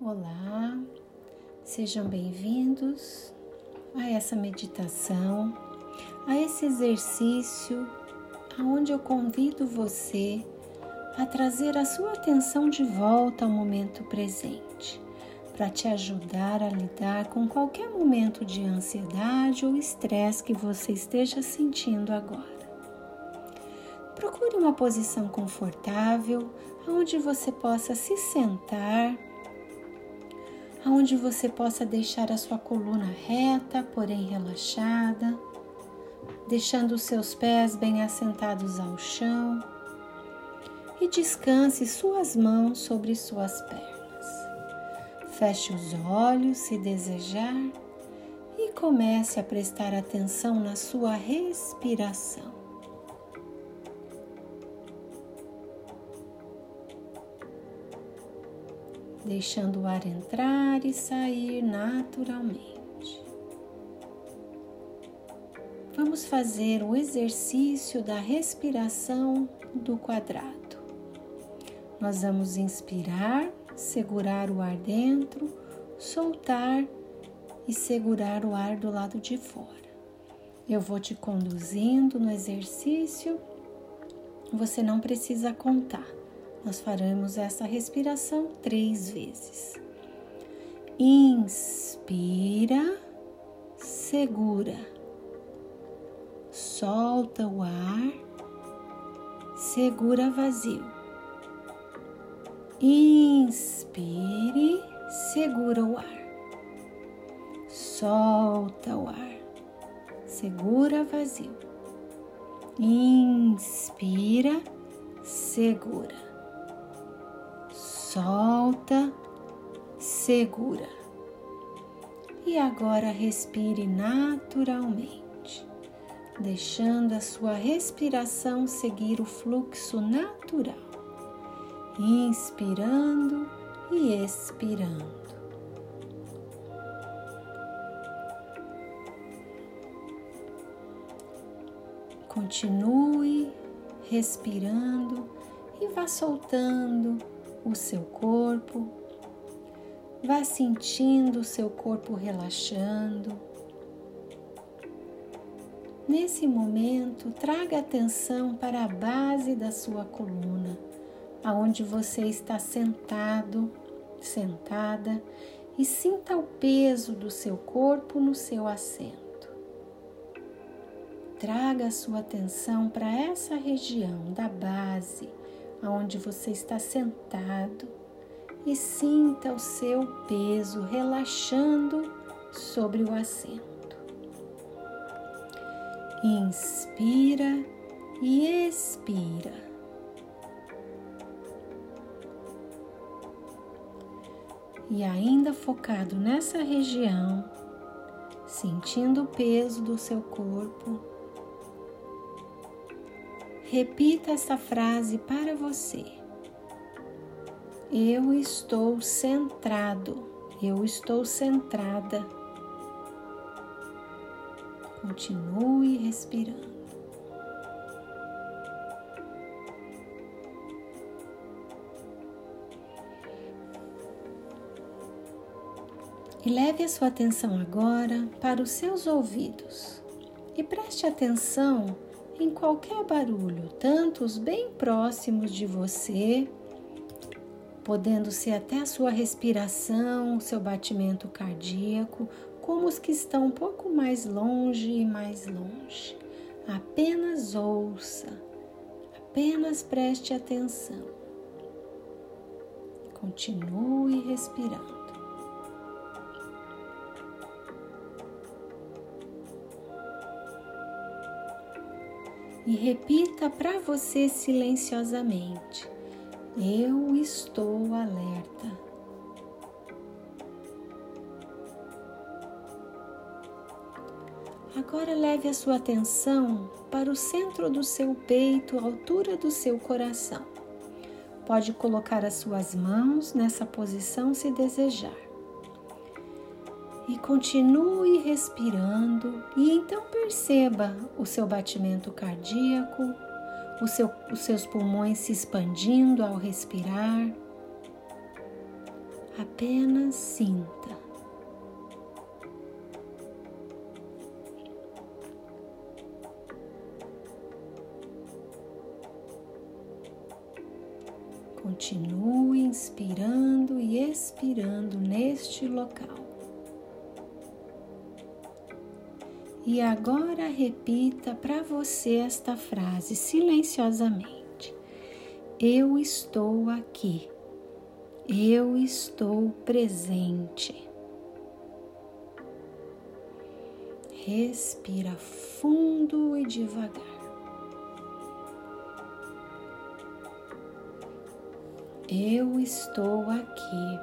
Olá, sejam bem-vindos a essa meditação, a esse exercício onde eu convido você a trazer a sua atenção de volta ao momento presente, para te ajudar a lidar com qualquer momento de ansiedade ou estresse que você esteja sentindo agora. Procure uma posição confortável onde você possa se sentar aonde você possa deixar a sua coluna reta, porém relaxada, deixando os seus pés bem assentados ao chão e descanse suas mãos sobre suas pernas. Feche os olhos se desejar e comece a prestar atenção na sua respiração. Deixando o ar entrar e sair naturalmente. Vamos fazer o exercício da respiração do quadrado. Nós vamos inspirar, segurar o ar dentro, soltar e segurar o ar do lado de fora. Eu vou te conduzindo no exercício, você não precisa contar. Nós faremos essa respiração três vezes. Inspira, segura, solta o ar, segura vazio. Inspire, segura o ar, solta o ar, segura vazio. Inspira, segura solta, segura. E agora respire naturalmente, deixando a sua respiração seguir o fluxo natural, inspirando e expirando. Continue respirando e vá soltando o seu corpo, vá sentindo o seu corpo relaxando. Nesse momento, traga atenção para a base da sua coluna, aonde você está sentado, sentada, e sinta o peso do seu corpo no seu assento. Traga a sua atenção para essa região da base aonde você está sentado e sinta o seu peso relaxando sobre o assento. Inspira e expira. E ainda focado nessa região, sentindo o peso do seu corpo, Repita essa frase para você. Eu estou centrado, eu estou centrada. Continue respirando. E leve a sua atenção agora para os seus ouvidos e preste atenção em qualquer barulho, tanto os bem próximos de você, podendo ser até a sua respiração, seu batimento cardíaco, como os que estão um pouco mais longe e mais longe. Apenas ouça, apenas preste atenção. Continue respirando. E repita para você silenciosamente: Eu estou alerta. Agora leve a sua atenção para o centro do seu peito, altura do seu coração. Pode colocar as suas mãos nessa posição se desejar e continue respirando e então perceba o seu batimento cardíaco, seu, os seus pulmões se expandindo ao respirar. Apenas sinta. Continue inspirando e expirando neste local. E agora repita para você esta frase silenciosamente: Eu estou aqui. Eu estou presente. Respira fundo e devagar. Eu estou aqui.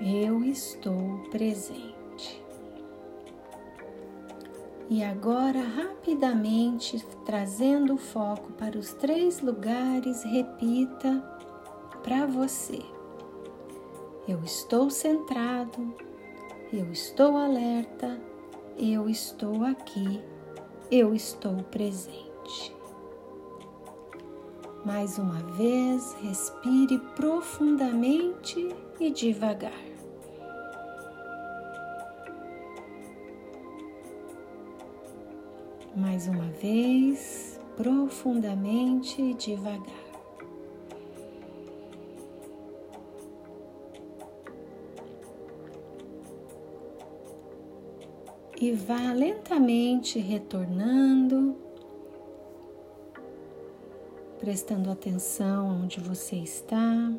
Eu estou presente. E agora, rapidamente, trazendo o foco para os três lugares, repita para você: Eu estou centrado, eu estou alerta, eu estou aqui, eu estou presente. Mais uma vez, respire profundamente e devagar. Mais uma vez, profundamente e devagar. E vá lentamente retornando, prestando atenção onde você está.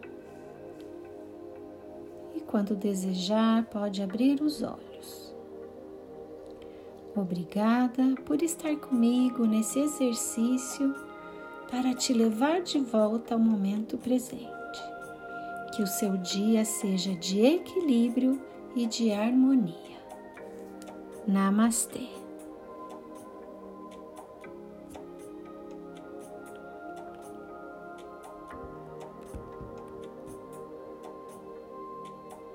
E quando desejar, pode abrir os olhos. Obrigada por estar comigo nesse exercício para te levar de volta ao momento presente. Que o seu dia seja de equilíbrio e de harmonia. Namastê.